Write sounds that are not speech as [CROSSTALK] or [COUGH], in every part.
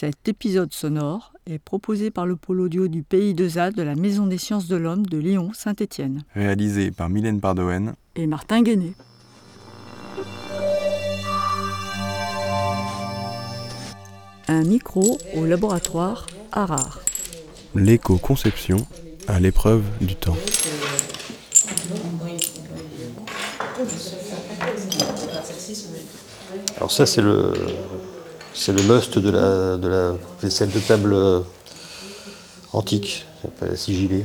Cet épisode sonore est proposé par le pôle audio du Pays de ZAD de la Maison des sciences de l'homme de Lyon-Saint-Étienne. Réalisé par Mylène Pardoen et Martin Guéné. Un micro au laboratoire Harare. L'éco-conception à l'épreuve du temps. Alors ça c'est le c'est le must de la, vaisselle de table euh, antique, la sigillée.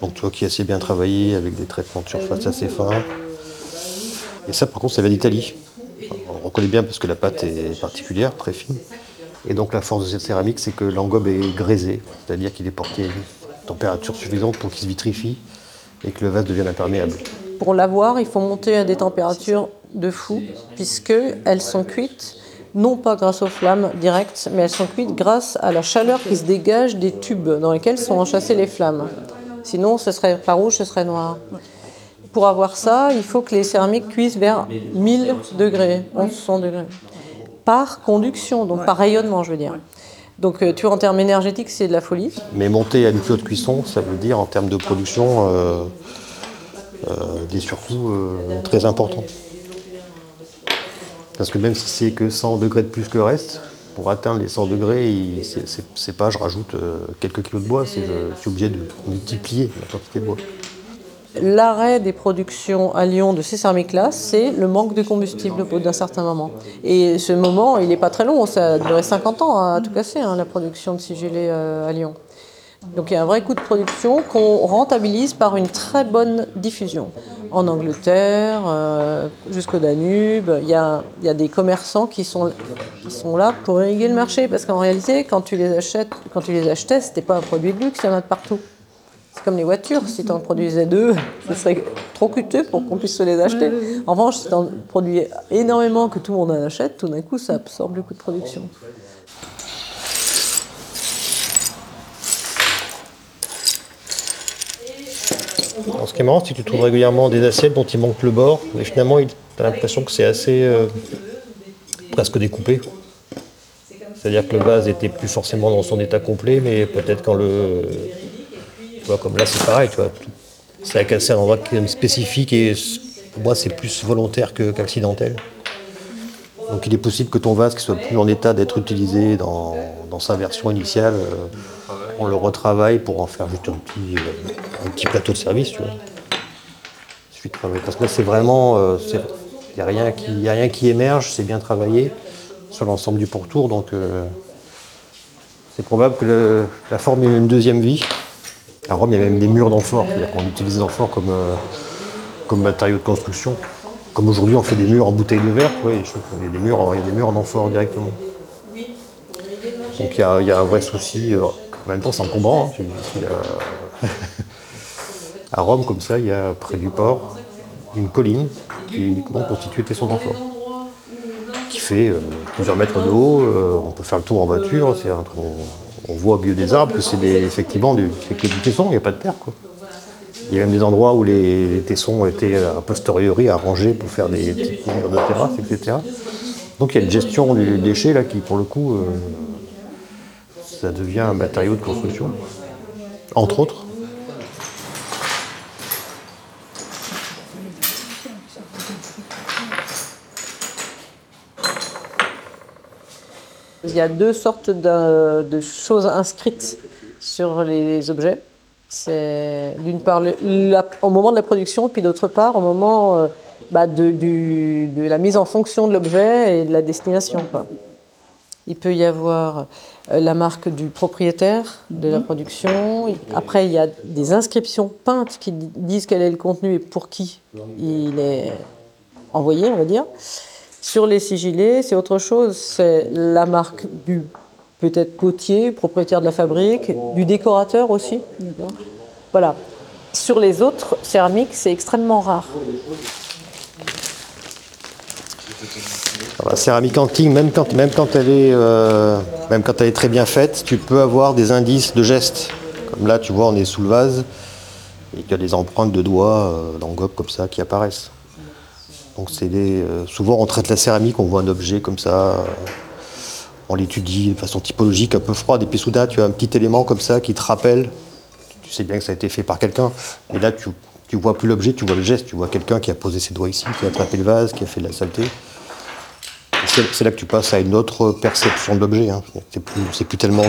Donc toi qui est assez bien travaillé avec des traitements de surface assez fins. Et ça par contre ça vient d'Italie. On reconnaît bien parce que la pâte est particulière, très fine. Et donc la force de cette céramique c'est que l'engobe est graisé, c'est-à-dire qu'il est porté à une température suffisante pour qu'il se vitrifie et que le vase devienne imperméable. Pour l'avoir, il faut monter à des températures de fou, puisqu'elles sont cuites non pas grâce aux flammes directes, mais elles sont cuites grâce à la chaleur qui se dégage des tubes dans lesquels sont enchâssées les flammes. Sinon, ce serait pas rouge, ce serait noir. Pour avoir ça, il faut que les céramiques cuisent vers 1000 degrés, 1100 degrés, par conduction, donc par rayonnement, je veux dire. Donc, euh, tu vois, en termes énergétiques, c'est de la folie. Mais monter à une de cuisson, ça veut dire en termes de production euh, euh, des surcoûts très importants. Parce que même si c'est que 100 degrés de plus que le reste, pour atteindre les 100 degrés, c'est pas je rajoute euh, quelques kilos de bois, c'est je suis obligé de multiplier la quantité de bois. L'arrêt des productions à Lyon de ces céramiques-là, c'est le manque de combustible d'un certain moment. Et ce moment, il n'est pas très long, ça a duré 50 ans à tout casser, hein, la production de sigillés euh, à Lyon. Donc il y a un vrai coût de production qu'on rentabilise par une très bonne diffusion. En Angleterre, euh, jusqu'au Danube, il y, a, des commerçants qui sont, sont là pour irriguer le marché. Parce qu'en réalité, quand tu les, achètes, quand tu les achetais, ce n'était pas un produit de luxe, il y en a de partout. C'est comme les voitures, si tu en produisais deux, [LAUGHS] ce serait trop coûteux pour qu'on puisse se les acheter. En revanche, si tu en produis énormément, que tout le monde en achète, tout d'un coup, ça absorbe le coût de production. Ce qui est marrant, c'est que tu trouves régulièrement des assiettes dont il manque le bord, mais finalement, tu as l'impression que c'est assez euh, presque découpé. C'est-à-dire que le vase n'était plus forcément dans son état complet, mais peut-être quand le. Tu vois, comme là, c'est pareil, tu vois. C'est cassé un endroit spécifique et pour moi, c'est plus volontaire qu'accidentel. Donc il est possible que ton vase qui soit plus en état d'être utilisé dans, sa version initiale. Euh, on le retravaille pour en faire juste un petit, euh, un petit plateau de service, tu vois. Parce que là, c'est vraiment. Il euh, n'y a, rien qui, a rien qui émerge, c'est bien travaillé sur l'ensemble du pourtour, donc euh, c'est probable que la forme ait une deuxième vie. À Rome, il y a même des murs d'amphore, c'est-à-dire qu'on utilise l'amphore comme, comme matériau de construction. Comme aujourd'hui, on fait des murs en bouteille de verre, il, y a des murs, il y a des murs en amphore directement. Donc il y a, il y a un vrai souci en même temps, c'est encombrant. Hein. [LAUGHS] à Rome, comme ça, il y a près du port une colline qui est uniquement constituée de tessons d'emploi, qui fait euh, plusieurs mètres de haut. Euh, on peut faire le tour en voiture. On, voit au milieu des arbres que c'est effectivement du, du tesson, il n'y a pas de terre. Il y a même des endroits où les, tessons étaient a posteriori arrangés pour faire des petites murs de terrasse, etc. Donc il y a une gestion du déchet là qui, pour le coup, euh, ça devient un matériau de construction, entre autres. Il y a deux sortes de, choses inscrites sur les objets. C'est d'une part au moment de la production, puis d'autre part au moment euh, bah, de, de, la mise en fonction de l'objet et de la destination. Il peut y avoir euh, la marque du propriétaire de la mhm. production. Après, il y a des inscriptions peintes qui disent quel est le contenu et pour qui il est envoyé, on va dire. Sur les sigillés, c'est autre chose. C'est la marque du peut-être potier, propriétaire de la fabrique, du décorateur aussi. Voilà. Sur les autres céramiques, c'est extrêmement rare. La céramique antique, même quand, même, quand elle est, euh, même quand elle est très bien faite, tu peux avoir des indices de gestes. Comme là, tu vois, on est sous le vase et il y a des empreintes de doigts euh, comme ça qui apparaissent. Donc c'est des, euh, souvent on traite la céramique, on voit un objet comme ça. on l'étudie de façon typologique, un peu froide, et puis soudain tu as un petit élément comme ça qui te rappelle, tu sais bien que ça a été fait par quelqu'un, et là tu, tu vois plus l'objet, tu vois le geste, tu vois quelqu'un qui a posé ses doigts ici, qui a attrapé le vase, qui a fait de la saleté. Et C'est là que tu passes à une autre perception de l'objet. Hein. C'est plus, tellement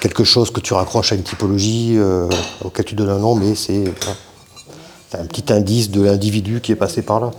quelque chose que tu raccroches à une typologie euh, auquel tu donnes un nom, mais c'est un petit indice de l'individu qui est passé par là.